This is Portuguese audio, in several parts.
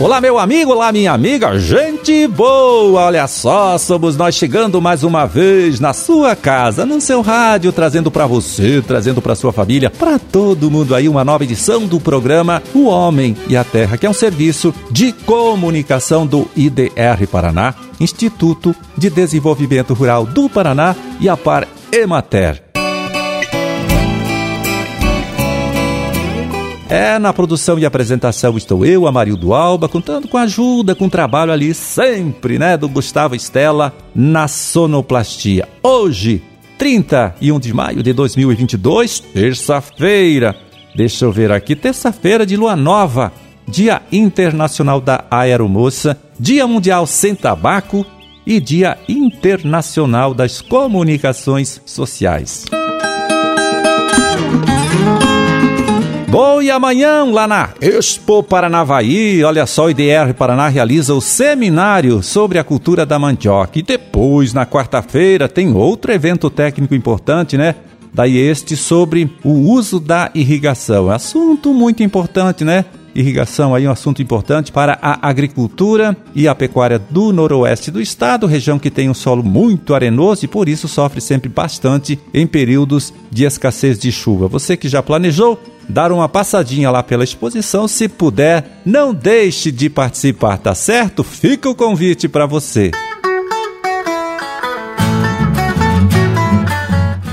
Olá, meu amigo, olá, minha amiga, gente boa! Olha só, somos nós chegando mais uma vez na sua casa, no seu rádio, trazendo para você, trazendo para sua família, para todo mundo aí uma nova edição do programa O Homem e a Terra, que é um serviço de comunicação do IDR Paraná, Instituto de Desenvolvimento Rural do Paraná e a Par Emater. É, na produção e apresentação estou eu, Amarildo Alba, contando com a ajuda, com o trabalho ali sempre, né, do Gustavo Estela na sonoplastia. Hoje, 31 de maio de 2022, terça-feira. Deixa eu ver aqui, terça-feira de lua nova, Dia Internacional da Aeromoça, Dia Mundial Sem Tabaco e Dia Internacional das Comunicações Sociais. Bom, e amanhã lá na Expo Paranavaí, olha só, o IDR Paraná realiza o seminário sobre a cultura da mandioca. E depois, na quarta-feira, tem outro evento técnico importante, né? Daí este sobre o uso da irrigação. Assunto muito importante, né? Irrigação aí um assunto importante para a agricultura e a pecuária do noroeste do estado, região que tem um solo muito arenoso e por isso sofre sempre bastante em períodos de escassez de chuva. Você que já planejou dar uma passadinha lá pela exposição, se puder, não deixe de participar, tá certo? Fica o convite para você.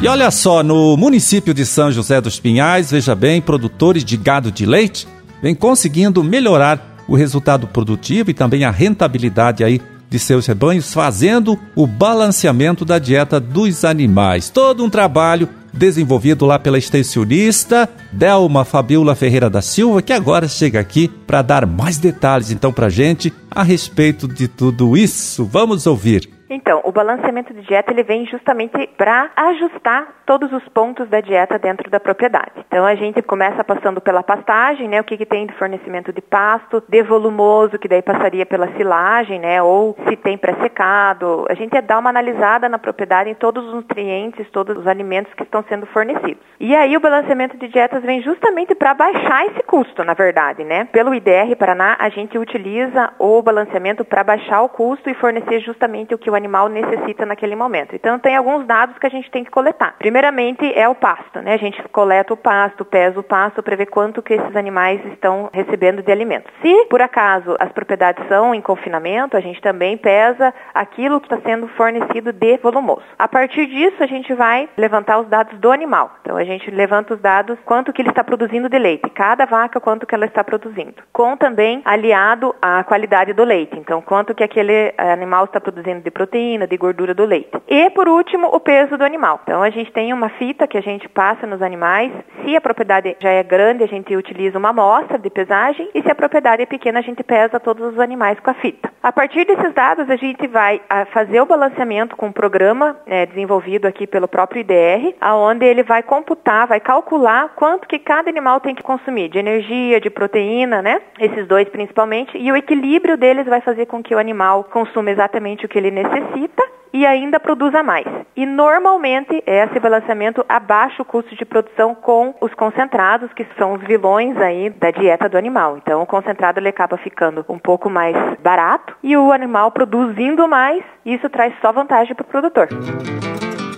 E olha só, no município de São José dos Pinhais, veja bem, produtores de gado de leite vem conseguindo melhorar o resultado produtivo e também a rentabilidade aí de seus rebanhos, fazendo o balanceamento da dieta dos animais. Todo um trabalho desenvolvido lá pela extensionista Delma Fabiola Ferreira da Silva, que agora chega aqui para dar mais detalhes então para gente a respeito de tudo isso. Vamos ouvir. Então, o balanceamento de dieta ele vem justamente para ajustar todos os pontos da dieta dentro da propriedade. Então, a gente começa passando pela pastagem, né? O que, que tem de fornecimento de pasto, de volumoso, que daí passaria pela silagem, né? Ou se tem pré-secado. A gente dá uma analisada na propriedade em todos os nutrientes, todos os alimentos que estão sendo fornecidos. E aí, o balanceamento de dietas vem justamente para baixar esse custo, na verdade, né? Pelo IDR Paraná, a gente utiliza o balanceamento para baixar o custo e fornecer justamente o que o animal necessita naquele momento. Então, tem alguns dados que a gente tem que coletar. Primeiramente, é o pasto, né? A gente coleta o pasto, pesa o pasto para ver quanto que esses animais estão recebendo de alimento. Se, por acaso, as propriedades são em confinamento, a gente também pesa aquilo que está sendo fornecido de volumoso. A partir disso, a gente vai levantar os dados do animal. Então, a gente levanta os dados quanto que ele está produzindo de leite, cada vaca quanto que ela está produzindo. Com também aliado à qualidade do leite. Então, quanto que aquele animal está produzindo de proteína, de gordura do leite. E, por último, o peso do animal. Então, a gente tem uma fita que a gente passa nos animais. Se a propriedade já é grande, a gente utiliza uma amostra de pesagem. E se a propriedade é pequena, a gente pesa todos os animais com a fita. A partir desses dados, a gente vai ah, fazer o balanceamento com um programa né, desenvolvido aqui pelo próprio IDR, aonde ele vai computar, vai calcular quanto que cada animal tem que consumir de energia, de proteína, né? Esses dois principalmente. E o equilíbrio deles vai fazer com que o animal consuma exatamente o que ele necessita necessita e ainda produza mais. E normalmente esse balanceamento abaixa o custo de produção com os concentrados, que são os vilões aí da dieta do animal. Então o concentrado ele acaba ficando um pouco mais barato e o animal produzindo mais, isso traz só vantagem para o produtor.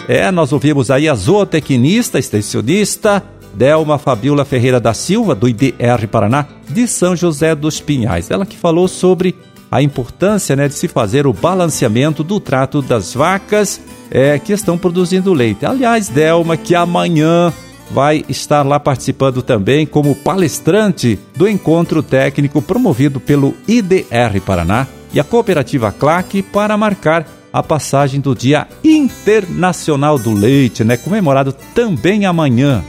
É, nós ouvimos aí a zootecnista, extensionista, Delma Fabiola Ferreira da Silva, do IDR Paraná, de São José dos Pinhais. Ela que falou sobre a importância né, de se fazer o balanceamento do trato das vacas é, que estão produzindo leite. Aliás, Delma, que amanhã vai estar lá participando também como palestrante do encontro técnico promovido pelo IDR Paraná e a cooperativa CLAC para marcar a passagem do Dia Internacional do Leite, né, comemorado também amanhã.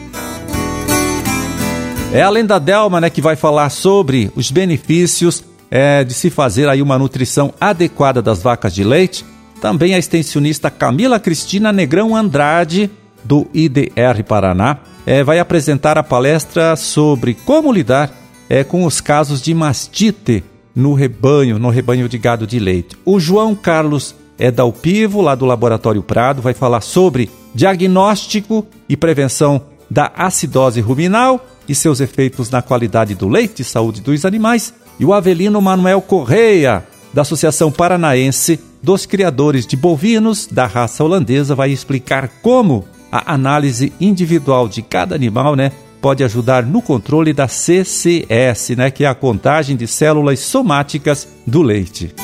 É além da Delma, né, que vai falar sobre os benefícios é, de se fazer aí uma nutrição adequada das vacas de leite, também a extensionista Camila Cristina Negrão Andrade, do IDR Paraná, é, vai apresentar a palestra sobre como lidar é, com os casos de mastite no rebanho, no rebanho de gado de leite. O João Carlos é da Upivo, lá do Laboratório Prado, vai falar sobre diagnóstico e prevenção da acidose ruminal e seus efeitos na qualidade do leite e saúde dos animais. E o Avelino Manuel Correia, da Associação Paranaense dos Criadores de Bovinos da raça holandesa, vai explicar como a análise individual de cada animal, né, pode ajudar no controle da CCS, né, que é a contagem de células somáticas do leite.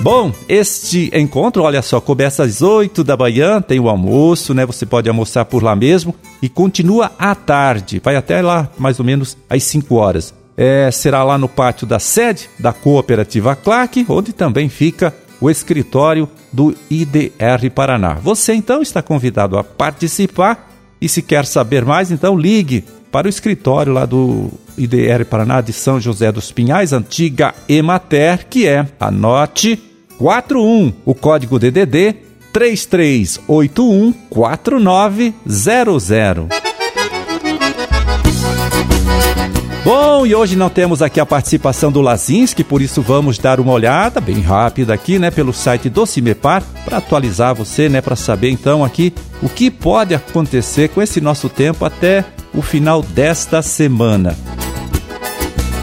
Bom, este encontro, olha só, começa às 8 da manhã, tem o almoço, né? Você pode almoçar por lá mesmo e continua à tarde, vai até lá mais ou menos às 5 horas. É, será lá no pátio da sede da Cooperativa Clark, onde também fica o escritório do IDR Paraná. Você então está convidado a participar e se quer saber mais, então ligue para o escritório lá do IDR Paraná de São José dos Pinhais, antiga Emater, que é, anote, 41, o código DDD 3381 Bom, e hoje não temos aqui a participação do Lazinski, por isso vamos dar uma olhada bem rápida aqui, né, pelo site do Cimepar, para atualizar você, né, para saber então aqui o que pode acontecer com esse nosso tempo até o final desta semana.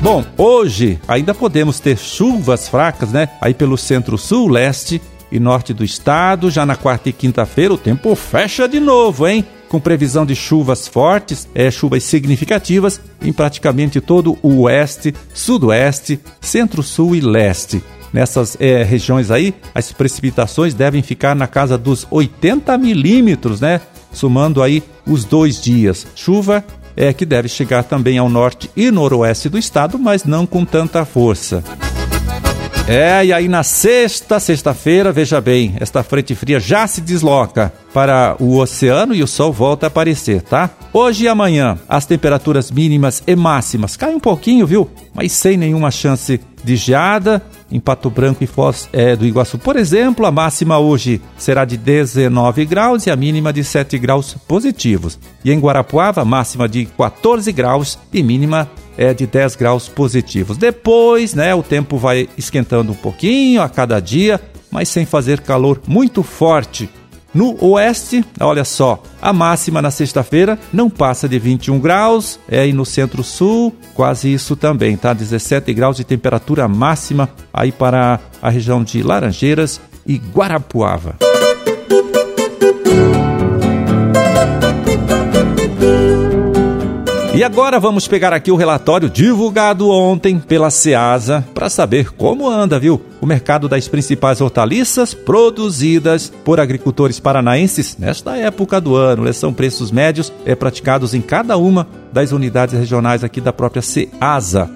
Bom, hoje ainda podemos ter chuvas fracas, né? Aí pelo centro-sul, leste e norte do estado. Já na quarta e quinta-feira o tempo fecha de novo, hein? Com previsão de chuvas fortes, é, chuvas significativas em praticamente todo o oeste, sudoeste, centro-sul e leste. Nessas é, regiões aí, as precipitações devem ficar na casa dos 80 milímetros, né? Somando aí os dois dias. Chuva é que deve chegar também ao norte e noroeste do estado, mas não com tanta força. É, e aí na sexta, sexta-feira, veja bem, esta frente fria já se desloca para o oceano e o sol volta a aparecer, tá? Hoje e amanhã, as temperaturas mínimas e máximas caem um pouquinho, viu? Mas sem nenhuma chance de geada. Em Pato Branco e Foz é, do Iguaçu, por exemplo, a máxima hoje será de 19 graus e a mínima de 7 graus positivos. E em Guarapuava, máxima de 14 graus e mínima é de 10 graus positivos. Depois, né, o tempo vai esquentando um pouquinho a cada dia, mas sem fazer calor muito forte. No oeste, olha só, a máxima na sexta-feira não passa de 21 graus, é, e no centro-sul, quase isso também, tá? 17 graus de temperatura máxima aí para a região de Laranjeiras e Guarapuava. E agora vamos pegar aqui o relatório divulgado ontem pela Ceasa para saber como anda, viu? O mercado das principais hortaliças produzidas por agricultores paranaenses nesta época do ano. São preços médios é, praticados em cada uma das unidades regionais aqui da própria Ceasa.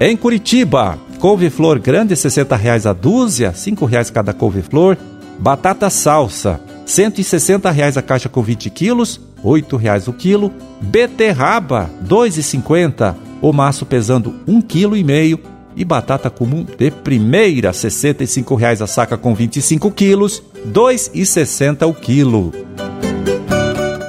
Em Curitiba, couve-flor grande, R$ 60,00 a dúzia, R$ 5,00 cada couve-flor. Batata salsa, R$ 160,00 a caixa com 20 quilos. R$ reais o quilo. Beterraba, R$ 2,50. O maço pesando um quilo e. E batata comum de primeira, 65 reais a saca com 25 quilos, R$ 2,60 o quilo.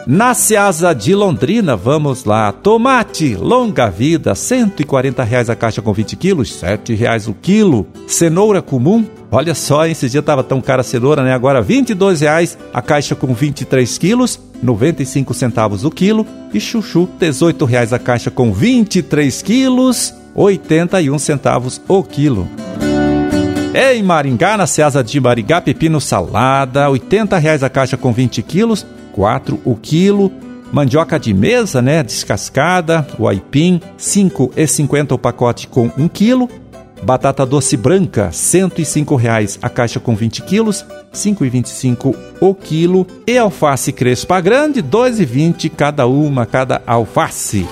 Na Seasa de Londrina, vamos lá. Tomate, longa vida, 140 reais a caixa com 20 quilos, 7 reais o quilo. Cenoura comum, olha só, esse dia tava tão cara a cenoura, né? Agora 22 reais a caixa com 23 quilos, 95 centavos o quilo. E chuchu, 18 reais a caixa com 23 quilos, 81 centavos o quilo. Em Maringá, na Ceasa de Maringá, pepino salada, 80 reais a caixa com 20 quilos, 4 o quilo. Mandioca de mesa, né, descascada, o aipim, 5,50 o pacote com 1 quilo. Batata doce branca, 105 reais a caixa com 20 quilos, R$ 5,25 o quilo. E alface crespa grande, R$ 2,20 cada uma, cada alface.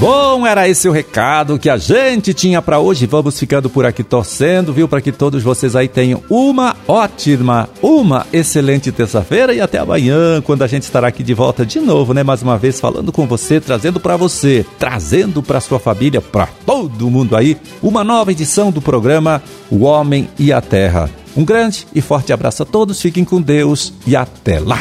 Bom, era esse o recado que a gente tinha para hoje. Vamos ficando por aqui torcendo, viu, para que todos vocês aí tenham uma ótima, uma excelente terça-feira e até amanhã, quando a gente estará aqui de volta de novo, né, mais uma vez falando com você, trazendo para você, trazendo para sua família, para todo mundo aí, uma nova edição do programa O Homem e a Terra. Um grande e forte abraço a todos, fiquem com Deus e até lá.